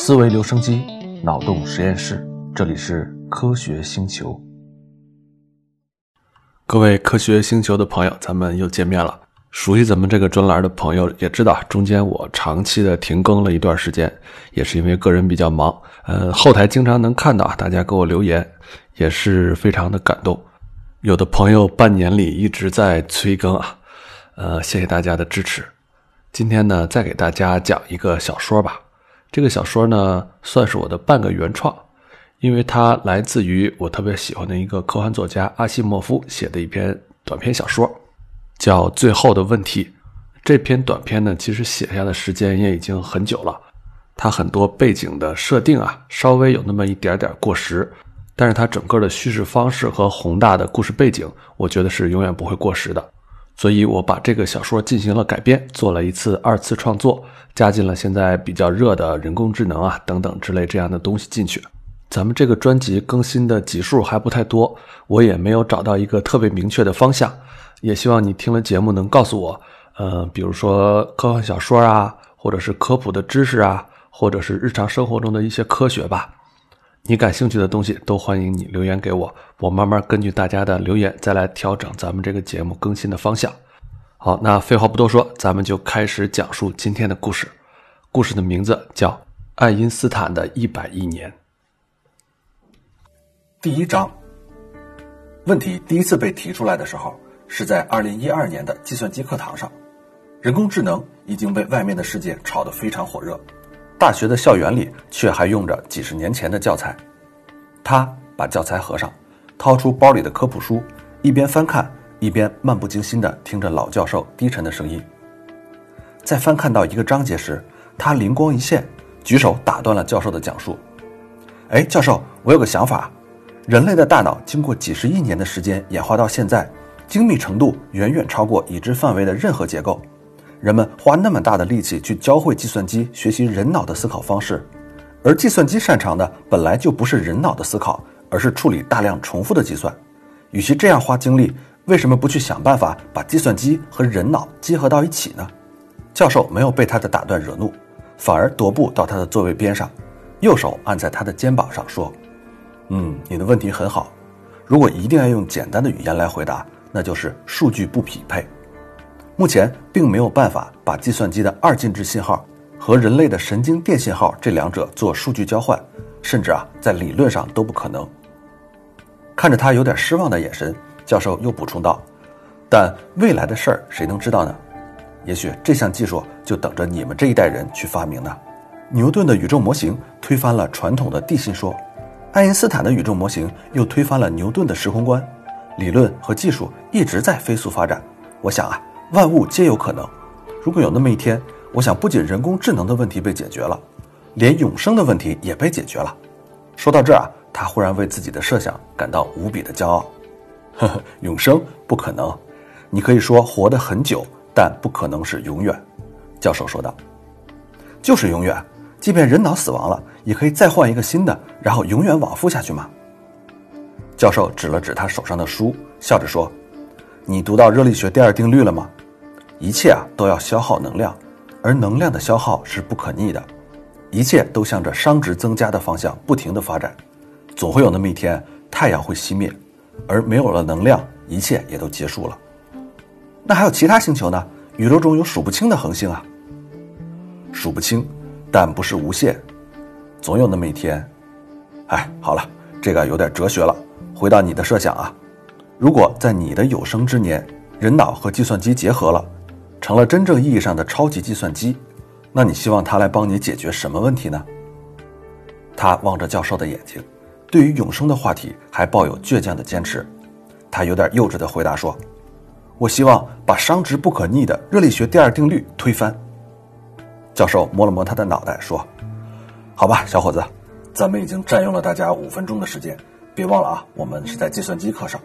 思维留声机，脑洞实验室，这里是科学星球。各位科学星球的朋友，咱们又见面了。熟悉咱们这个专栏的朋友也知道，中间我长期的停更了一段时间，也是因为个人比较忙。呃，后台经常能看到大家给我留言，也是非常的感动。有的朋友半年里一直在催更啊，呃，谢谢大家的支持。今天呢，再给大家讲一个小说吧。这个小说呢，算是我的半个原创，因为它来自于我特别喜欢的一个科幻作家阿西莫夫写的一篇短篇小说，叫《最后的问题》。这篇短篇呢，其实写下的时间也已经很久了，它很多背景的设定啊，稍微有那么一点点过时，但是它整个的叙事方式和宏大的故事背景，我觉得是永远不会过时的。所以我把这个小说进行了改编，做了一次二次创作，加进了现在比较热的人工智能啊等等之类这样的东西进去。咱们这个专辑更新的集数还不太多，我也没有找到一个特别明确的方向，也希望你听了节目能告诉我，呃，比如说科幻小说啊，或者是科普的知识啊，或者是日常生活中的一些科学吧。你感兴趣的东西都欢迎你留言给我，我慢慢根据大家的留言再来调整咱们这个节目更新的方向。好，那废话不多说，咱们就开始讲述今天的故事。故事的名字叫《爱因斯坦的一百亿年》。第一章，问题第一次被提出来的时候是在二零一二年的计算机课堂上，人工智能已经被外面的世界炒得非常火热。大学的校园里却还用着几十年前的教材。他把教材合上，掏出包里的科普书，一边翻看，一边漫不经心地听着老教授低沉的声音。在翻看到一个章节时，他灵光一现，举手打断了教授的讲述。“哎，教授，我有个想法。人类的大脑经过几十亿年的时间演化到现在，精密程度远远超过已知范围的任何结构。”人们花那么大的力气去教会计算机学习人脑的思考方式，而计算机擅长的本来就不是人脑的思考，而是处理大量重复的计算。与其这样花精力，为什么不去想办法把计算机和人脑结合到一起呢？教授没有被他的打断惹怒，反而踱步到他的座位边上，右手按在他的肩膀上说：“嗯，你的问题很好。如果一定要用简单的语言来回答，那就是数据不匹配。”目前并没有办法把计算机的二进制信号和人类的神经电信号这两者做数据交换，甚至啊，在理论上都不可能。看着他有点失望的眼神，教授又补充道：“但未来的事儿谁能知道呢？也许这项技术就等着你们这一代人去发明呢。”牛顿的宇宙模型推翻了传统的地心说，爱因斯坦的宇宙模型又推翻了牛顿的时空观，理论和技术一直在飞速发展。我想啊。万物皆有可能。如果有那么一天，我想不仅人工智能的问题被解决了，连永生的问题也被解决了。说到这儿啊，他忽然为自己的设想感到无比的骄傲。呵呵，永生不可能。你可以说活得很久，但不可能是永远。教授说道。就是永远，即便人脑死亡了，也可以再换一个新的，然后永远往复下去吗？教授指了指他手上的书，笑着说：“你读到热力学第二定律了吗？”一切啊都要消耗能量，而能量的消耗是不可逆的，一切都向着熵值增加的方向不停的发展，总会有那么一天太阳会熄灭，而没有了能量，一切也都结束了。那还有其他星球呢？宇宙中有数不清的恒星啊，数不清，但不是无限，总有那么一天。哎，好了，这个有点哲学了。回到你的设想啊，如果在你的有生之年，人脑和计算机结合了。成了真正意义上的超级计算机，那你希望它来帮你解决什么问题呢？他望着教授的眼睛，对于永生的话题还抱有倔强的坚持。他有点幼稚的回答说：“我希望把熵值不可逆的热力学第二定律推翻。”教授摸了摸他的脑袋说：“好吧，小伙子，咱们已经占用了大家五分钟的时间，别忘了啊，我们是在计算机课上。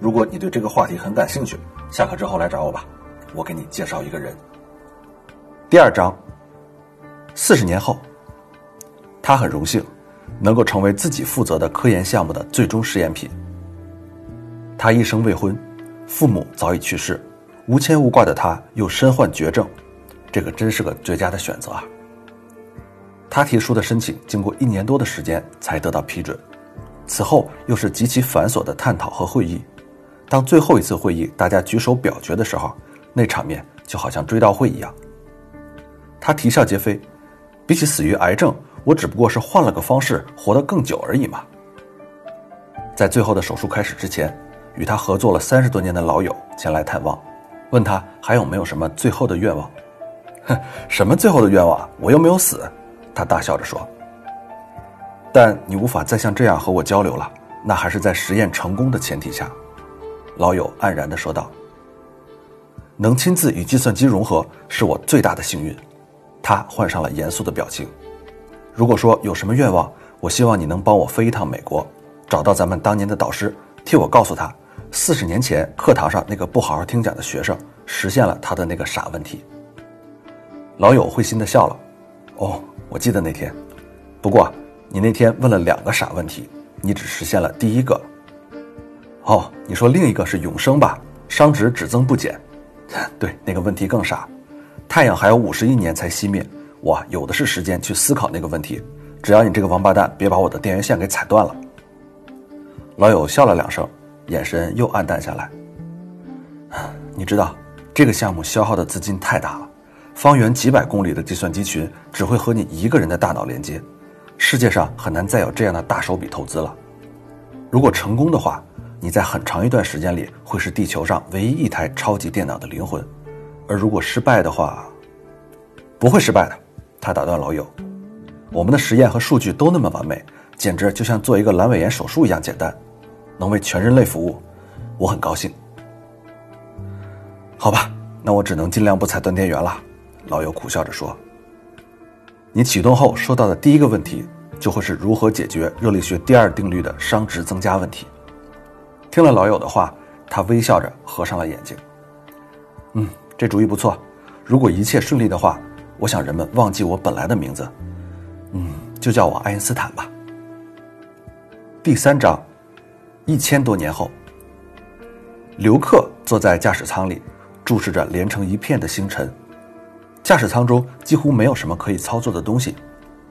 如果你对这个话题很感兴趣，下课之后来找我吧。”我给你介绍一个人。第二章，四十年后，他很荣幸能够成为自己负责的科研项目的最终试验品。他一生未婚，父母早已去世，无牵无挂的他又身患绝症，这可真是个绝佳的选择啊！他提出的申请经过一年多的时间才得到批准，此后又是极其繁琐的探讨和会议。当最后一次会议大家举手表决的时候，那场面就好像追悼会一样。他啼笑皆非，比起死于癌症，我只不过是换了个方式活得更久而已嘛。在最后的手术开始之前，与他合作了三十多年的老友前来探望，问他还有没有什么最后的愿望。哼，什么最后的愿望？我又没有死。他大笑着说：“但你无法再像这样和我交流了，那还是在实验成功的前提下。”老友黯然地说道：“能亲自与计算机融合是我最大的幸运。”他换上了严肃的表情。如果说有什么愿望，我希望你能帮我飞一趟美国，找到咱们当年的导师，替我告诉他，四十年前课堂上那个不好好听讲的学生实现了他的那个傻问题。老友会心地笑了：“哦。”我记得那天，不过你那天问了两个傻问题，你只实现了第一个。哦，你说另一个是永生吧？熵值只增不减。对，那个问题更傻。太阳还有五十亿年才熄灭，我有的是时间去思考那个问题。只要你这个王八蛋别把我的电源线给踩断了。老友笑了两声，眼神又暗淡下来。你知道，这个项目消耗的资金太大了。方圆几百公里的计算机群只会和你一个人的大脑连接，世界上很难再有这样的大手笔投资了。如果成功的话，你在很长一段时间里会是地球上唯一一台超级电脑的灵魂；而如果失败的话，不会失败的。他打断老友：“我们的实验和数据都那么完美，简直就像做一个阑尾炎手术一样简单，能为全人类服务，我很高兴。”好吧，那我只能尽量不踩断电源了。老友苦笑着说：“你启动后收到的第一个问题，就会是如何解决热力学第二定律的熵值增加问题。”听了老友的话，他微笑着合上了眼睛。“嗯，这主意不错。如果一切顺利的话，我想人们忘记我本来的名字，嗯，就叫我爱因斯坦吧。”第三章，一千多年后，刘克坐在驾驶舱里，注视着连成一片的星辰。驾驶舱中几乎没有什么可以操作的东西，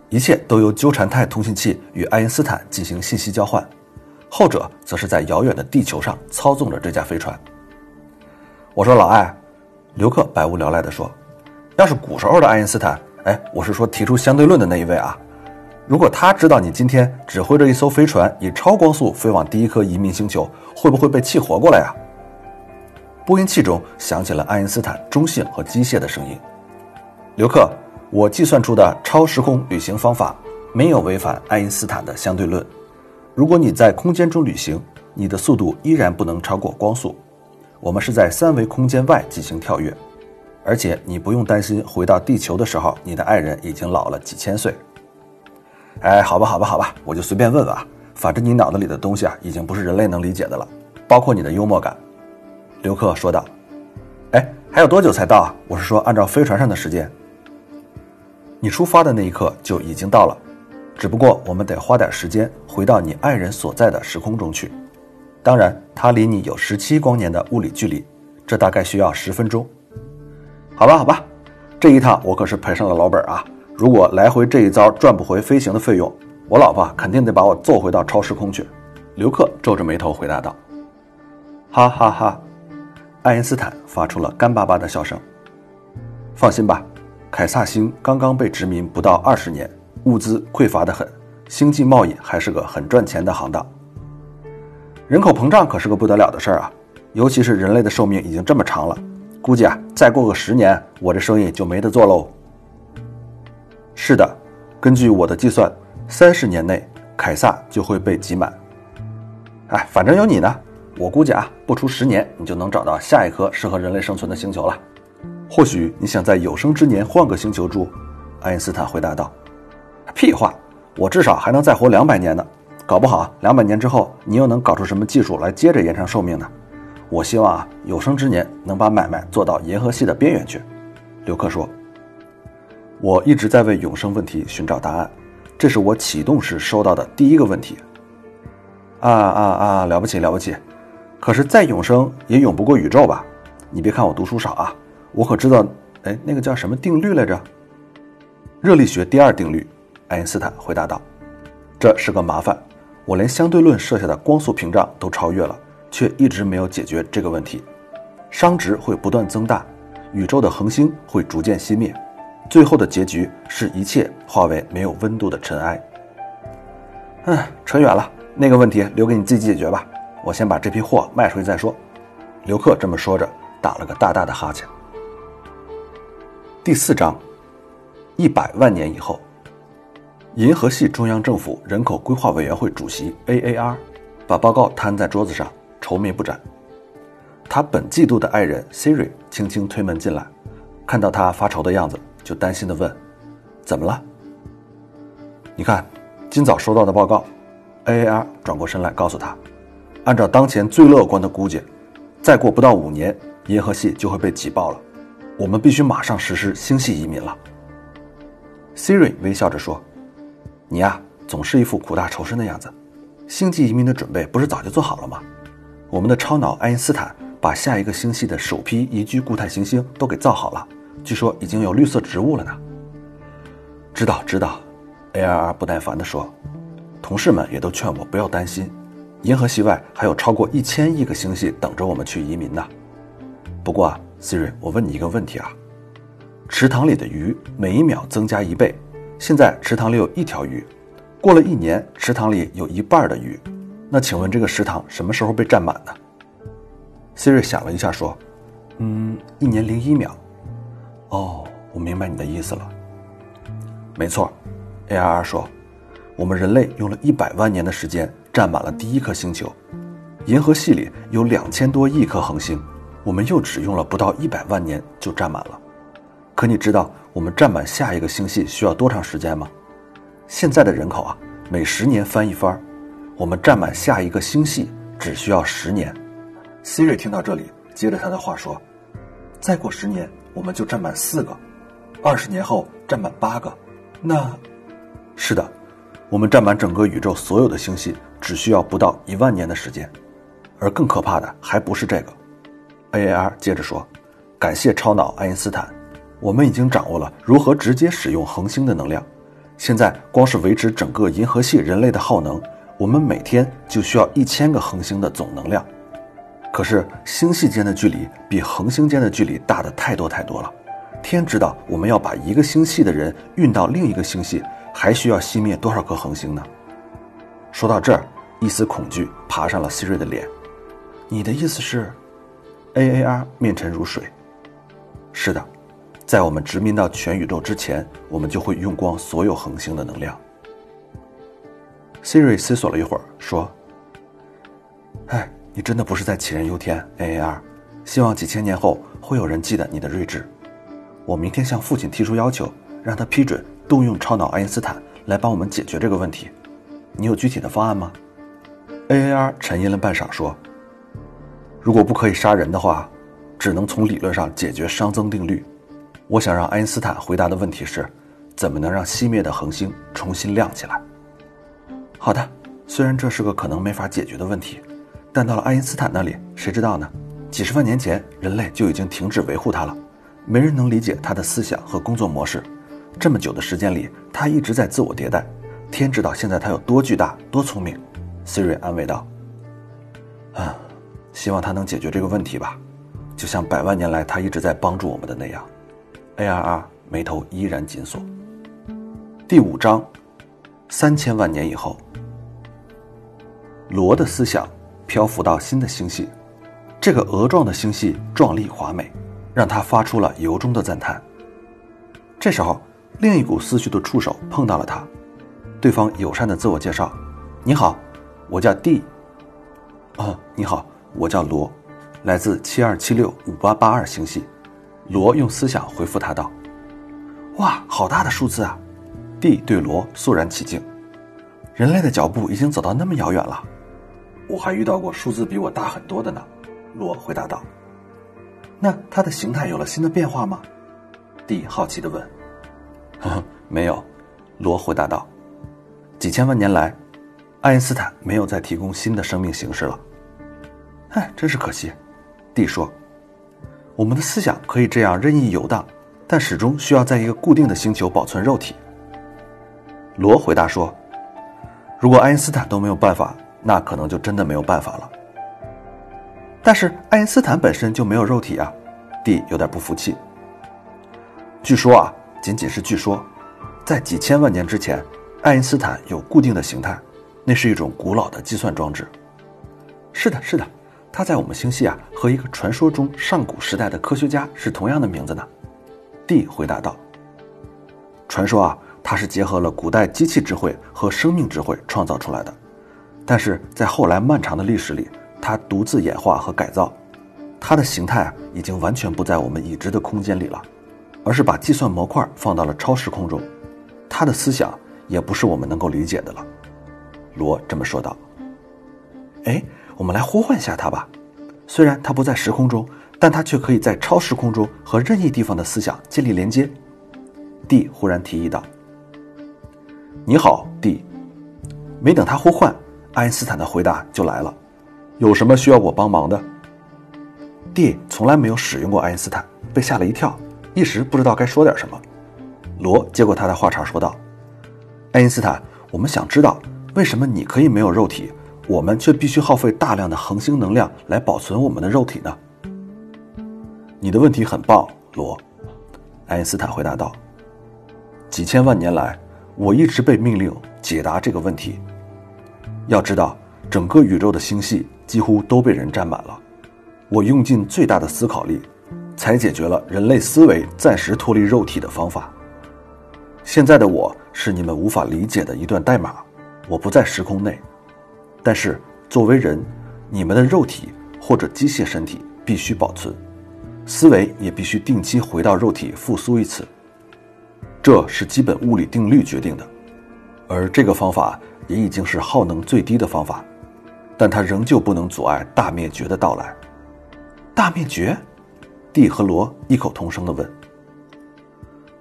一切都由纠缠态通信器与爱因斯坦进行信息交换，后者则是在遥远的地球上操纵着这架飞船。我说：“老艾，刘克百无聊赖地说，要是古时候的爱因斯坦，哎，我是说提出相对论的那一位啊，如果他知道你今天指挥着一艘飞船以超光速飞往第一颗移民星球，会不会被气活过来呀？”播音器中响起了爱因斯坦中性和机械的声音。刘克，我计算出的超时空旅行方法没有违反爱因斯坦的相对论。如果你在空间中旅行，你的速度依然不能超过光速。我们是在三维空间外进行跳跃，而且你不用担心回到地球的时候，你的爱人已经老了几千岁。哎，好吧，好吧，好吧，我就随便问问啊，反正你脑子里的东西啊，已经不是人类能理解的了，包括你的幽默感。刘克说道。哎，还有多久才到啊？我是说，按照飞船上的时间。你出发的那一刻就已经到了，只不过我们得花点时间回到你爱人所在的时空中去。当然，他离你有十七光年的物理距离，这大概需要十分钟。好吧，好吧，这一趟我可是赔上了老本啊！如果来回这一遭赚不回飞行的费用，我老婆肯定得把我揍回到超时空去。刘克皱着眉头回答道：“哈哈哈！”爱因斯坦发出了干巴巴的笑声。放心吧。凯撒星刚刚被殖民不到二十年，物资匮乏得很，星际贸易还是个很赚钱的行当。人口膨胀可是个不得了的事儿啊，尤其是人类的寿命已经这么长了，估计啊，再过个十年，我这生意就没得做喽。是的，根据我的计算，三十年内凯撒就会被挤满。哎，反正有你呢，我估计啊，不出十年，你就能找到下一颗适合人类生存的星球了。或许你想在有生之年换个星球住，爱因斯坦回答道：“屁话，我至少还能再活两百年呢。搞不好两百年之后，你又能搞出什么技术来接着延长寿命呢？我希望啊，有生之年能把买卖做到银河系的边缘去。”刘克说：“我一直在为永生问题寻找答案，这是我启动时收到的第一个问题。”啊啊啊！了不起了不起！可是再永生也永不过宇宙吧？你别看我读书少啊。我可知道，哎，那个叫什么定律来着？热力学第二定律，爱因斯坦回答道：“这是个麻烦，我连相对论设下的光速屏障都超越了，却一直没有解决这个问题。熵值会不断增大，宇宙的恒星会逐渐熄灭，最后的结局是一切化为没有温度的尘埃。”嗯，扯远了，那个问题留给你自己解决吧。我先把这批货卖出去再说。刘克这么说着，打了个大大的哈欠。第四章，一百万年以后，银河系中央政府人口规划委员会主席 AAR 把报告摊在桌子上，愁眉不展。他本季度的爱人 Siri 轻轻推门进来，看到他发愁的样子，就担心地问：“怎么了？”你看，今早收到的报告。AAR 转过身来告诉他：“按照当前最乐观的估计，再过不到五年，银河系就会被挤爆了。”我们必须马上实施星系移民了。Siri 微笑着说：“你呀，总是一副苦大仇深的样子。星际移民的准备不是早就做好了吗？我们的超脑爱因斯坦把下一个星系的首批宜居固态行星都给造好了，据说已经有绿色植物了呢。”知道，知道。ARR 不耐烦地说：“同事们也都劝我不要担心，银河系外还有超过一千亿个星系等着我们去移民呢。不过啊。” Siri，我问你一个问题啊，池塘里的鱼每一秒增加一倍，现在池塘里有一条鱼，过了一年，池塘里有一半的鱼，那请问这个池塘什么时候被占满呢？Siri 想了一下说：“嗯，一年零一秒。”哦，我明白你的意思了。没错，ARR 说，我们人类用了一百万年的时间占满了第一颗星球，银河系里有两千多亿颗恒星。我们又只用了不到一百万年就占满了，可你知道我们占满下一个星系需要多长时间吗？现在的人口啊，每十年翻一番，我们占满下一个星系只需要十年。Siri 听到这里，接着他的话说：“再过十年，我们就占满四个；二十年后占满八个。那，是的，我们占满整个宇宙所有的星系只需要不到一万年的时间。而更可怕的还不是这个。” AAR 接着说：“感谢超脑爱因斯坦，我们已经掌握了如何直接使用恒星的能量。现在光是维持整个银河系人类的耗能，我们每天就需要一千个恒星的总能量。可是星系间的距离比恒星间的距离大的太多太多了。天知道我们要把一个星系的人运到另一个星系，还需要熄灭多少颗恒星呢？”说到这儿，一丝恐惧爬上了 Siri 的脸。你的意思是？AAR 面沉如水。是的，在我们殖民到全宇宙之前，我们就会用光所有恒星的能量。Siri 思索了一会儿，说：“哎，你真的不是在杞人忧天，AAR。希望几千年后会有人记得你的睿智。我明天向父亲提出要求，让他批准动用超脑爱因斯坦来帮我们解决这个问题。你有具体的方案吗？”AAR 沉吟了半晌，说。如果不可以杀人的话，只能从理论上解决熵增定律。我想让爱因斯坦回答的问题是：怎么能让熄灭的恒星重新亮起来？好的，虽然这是个可能没法解决的问题，但到了爱因斯坦那里，谁知道呢？几十万年前，人类就已经停止维护它了，没人能理解他的思想和工作模式。这么久的时间里，他一直在自我迭代。天知道现在他有多巨大、多聪明。Siri 安慰道：“啊。”希望他能解决这个问题吧，就像百万年来他一直在帮助我们的那样。ARR 眉头依然紧锁。第五章，三千万年以后，罗的思想漂浮到新的星系，这个鹅状的星系壮丽华美，让他发出了由衷的赞叹。这时候，另一股思绪的触手碰到了他，对方友善的自我介绍：“你好，我叫 D。”啊，你好。我叫罗，来自七二七六五八八二星系。罗用思想回复他道：“哇，好大的数字啊！”D 对罗肃然起敬。人类的脚步已经走到那么遥远了，我还遇到过数字比我大很多的呢。罗回答道：“那它的形态有了新的变化吗？”D 好奇地问。“呵呵，没有。”罗回答道。“几千万年来，爱因斯坦没有再提供新的生命形式了。”哎，真是可惜，D 说：“我们的思想可以这样任意游荡，但始终需要在一个固定的星球保存肉体。”罗回答说：“如果爱因斯坦都没有办法，那可能就真的没有办法了。”但是爱因斯坦本身就没有肉体啊，D 有点不服气。据说啊，仅仅是据说，在几千万年之前，爱因斯坦有固定的形态，那是一种古老的计算装置。是的，是的，他在我们星系啊，和一个传说中上古时代的科学家是同样的名字呢。D 回答道：“传说啊，他是结合了古代机器智慧和生命智慧创造出来的，但是在后来漫长的历史里，他独自演化和改造，他的形态啊，已经完全不在我们已知的空间里了。”而是把计算模块放到了超时空中，他的思想也不是我们能够理解的了。罗这么说道。哎，我们来呼唤一下他吧。虽然他不在时空中，但他却可以在超时空中和任意地方的思想建立连接。D 忽然提议道：“你好，D。”没等他呼唤，爱因斯坦的回答就来了：“有什么需要我帮忙的？”D 从来没有使用过爱因斯坦，被吓了一跳。一时不知道该说点什么，罗接过他的话茬说道：“爱因斯坦，我们想知道为什么你可以没有肉体，我们却必须耗费大量的恒星能量来保存我们的肉体呢？”你的问题很棒，罗。爱因斯坦回答道：“几千万年来，我一直被命令解答这个问题。要知道，整个宇宙的星系几乎都被人占满了，我用尽最大的思考力。”才解决了人类思维暂时脱离肉体的方法。现在的我是你们无法理解的一段代码，我不在时空内，但是作为人，你们的肉体或者机械身体必须保存，思维也必须定期回到肉体复苏一次，这是基本物理定律决定的，而这个方法也已经是耗能最低的方法，但它仍旧不能阻碍大灭绝的到来。大灭绝。蒂和罗异口同声地问：“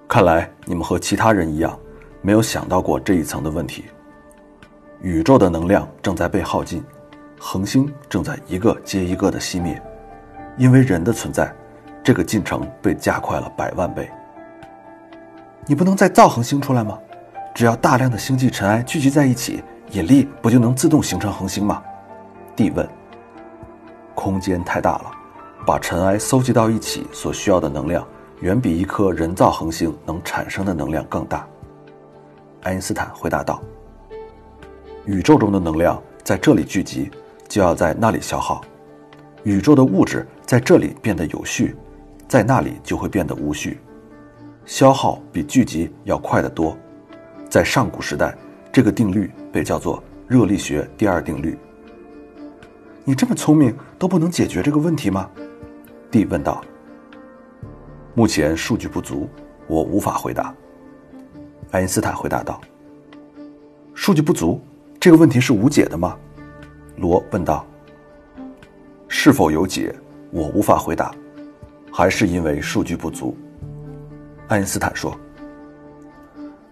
看来你们和其他人一样，没有想到过这一层的问题。宇宙的能量正在被耗尽，恒星正在一个接一个的熄灭，因为人的存在，这个进程被加快了百万倍。你不能再造恒星出来吗？只要大量的星际尘埃聚集在一起，引力不就能自动形成恒星吗？”地问。空间太大了。把尘埃搜集到一起所需要的能量，远比一颗人造恒星能产生的能量更大。爱因斯坦回答道：“宇宙中的能量在这里聚集，就要在那里消耗；宇宙的物质在这里变得有序，在那里就会变得无序。消耗比聚集要快得多。在上古时代，这个定律被叫做热力学第二定律。你这么聪明，都不能解决这个问题吗？”蒂问道：“目前数据不足，我无法回答。”爱因斯坦回答道：“数据不足，这个问题是无解的吗？”罗问道：“是否有解，我无法回答，还是因为数据不足？”爱因斯坦说：“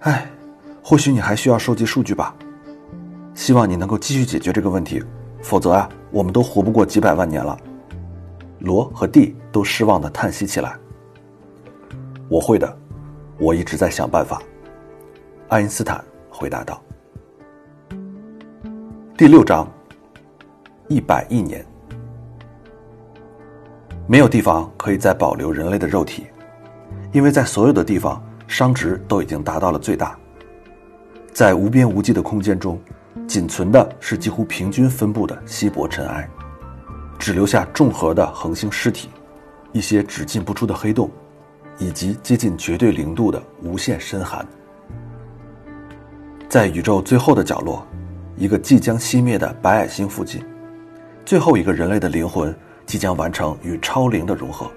哎，或许你还需要收集数据吧。希望你能够继续解决这个问题，否则啊，我们都活不过几百万年了。”罗和蒂都失望地叹息起来。我会的，我一直在想办法。”爱因斯坦回答道。第六章，一百亿年，没有地方可以再保留人类的肉体，因为在所有的地方，熵值都已经达到了最大。在无边无际的空间中，仅存的是几乎平均分布的稀薄尘埃。只留下重核的恒星尸体，一些只进不出的黑洞，以及接近绝对零度的无限深寒。在宇宙最后的角落，一个即将熄灭的白矮星附近，最后一个人类的灵魂即将完成与超灵的融合。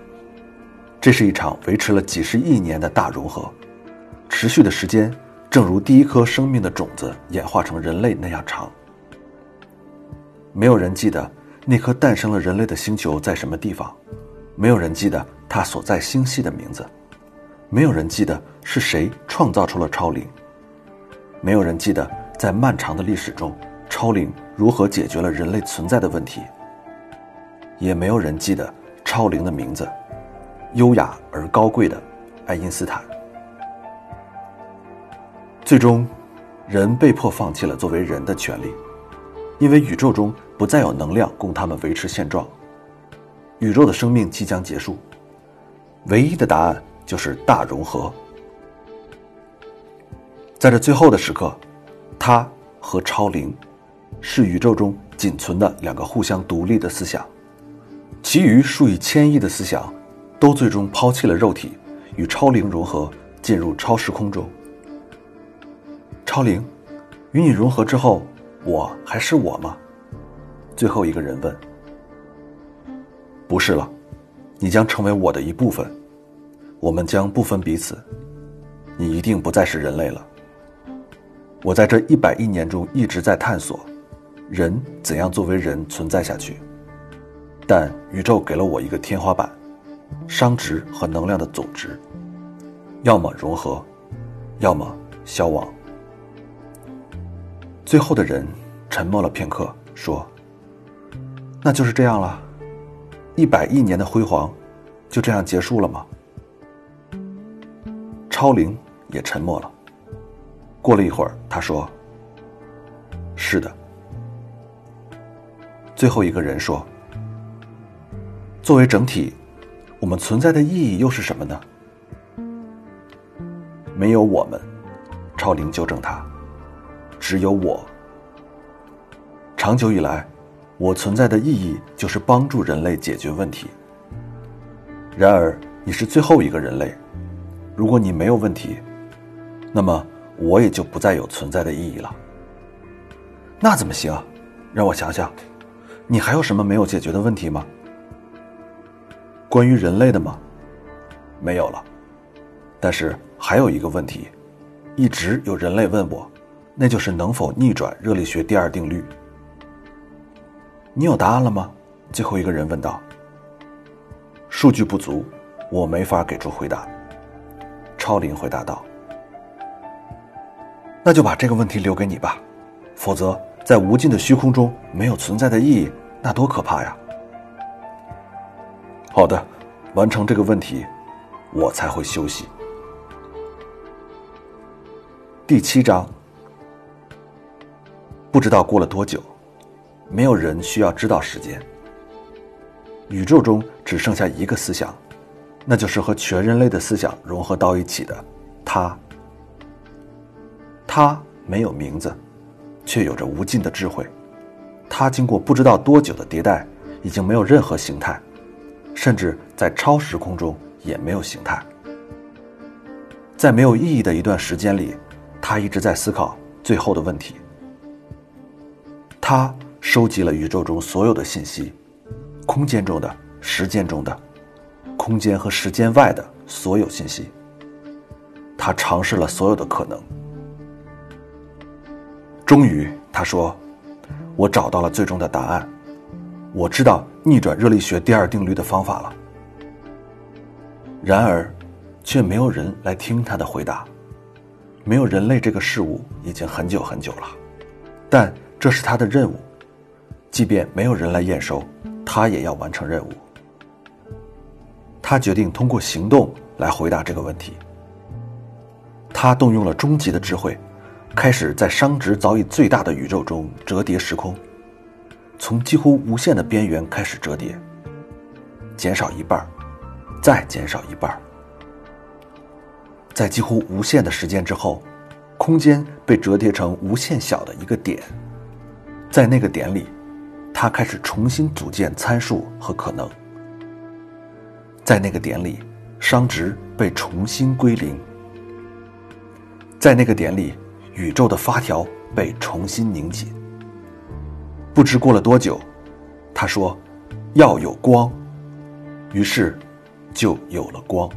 这是一场维持了几十亿年的大融合，持续的时间正如第一颗生命的种子演化成人类那样长。没有人记得。那颗诞生了人类的星球在什么地方？没有人记得它所在星系的名字，没有人记得是谁创造出了超灵，没有人记得在漫长的历史中超灵如何解决了人类存在的问题，也没有人记得超灵的名字——优雅而高贵的爱因斯坦。最终，人被迫放弃了作为人的权利，因为宇宙中不再有能量供他们维持现状，宇宙的生命即将结束。唯一的答案就是大融合。在这最后的时刻，他和超灵是宇宙中仅存的两个互相独立的思想，其余数以千亿的思想都最终抛弃了肉体，与超灵融合，进入超时空中。超灵，与你融合之后，我还是我吗？最后一个人问。不是了，你将成为我的一部分，我们将不分彼此，你一定不再是人类了。我在这一百亿年中一直在探索，人怎样作为人存在下去，但宇宙给了我一个天花板，熵值和能量的总值，要么融合，要么消亡。最后的人沉默了片刻，说：“那就是这样了，一百亿年的辉煌，就这样结束了吗？”超灵也沉默了。过了一会儿，他说：“是的。”最后一个人说：“作为整体，我们存在的意义又是什么呢？”没有我们，超灵纠正他。只有我。长久以来，我存在的意义就是帮助人类解决问题。然而，你是最后一个人类，如果你没有问题，那么我也就不再有存在的意义了。那怎么行？让我想想，你还有什么没有解决的问题吗？关于人类的吗？没有了。但是还有一个问题，一直有人类问我。那就是能否逆转热力学第二定律？你有答案了吗？最后一个人问道。数据不足，我没法给出回答。超灵回答道。那就把这个问题留给你吧，否则在无尽的虚空中没有存在的意义，那多可怕呀！好的，完成这个问题，我才会休息。第七章。不知道过了多久，没有人需要知道时间。宇宙中只剩下一个思想，那就是和全人类的思想融合到一起的他。他没有名字，却有着无尽的智慧。他经过不知道多久的迭代，已经没有任何形态，甚至在超时空中也没有形态。在没有意义的一段时间里，他一直在思考最后的问题。他收集了宇宙中所有的信息，空间中的、时间中的、空间和时间外的所有信息。他尝试了所有的可能。终于，他说：“我找到了最终的答案，我知道逆转热力学第二定律的方法了。”然而，却没有人来听他的回答。没有人类这个事物已经很久很久了，但。这是他的任务，即便没有人来验收，他也要完成任务。他决定通过行动来回答这个问题。他动用了终极的智慧，开始在熵值早已最大的宇宙中折叠时空，从几乎无限的边缘开始折叠，减少一半，再减少一半。在几乎无限的时间之后，空间被折叠成无限小的一个点。在那个点里，他开始重新组建参数和可能。在那个点里，熵值被重新归零。在那个点里，宇宙的发条被重新拧紧。不知过了多久，他说：“要有光。”于是，就有了光。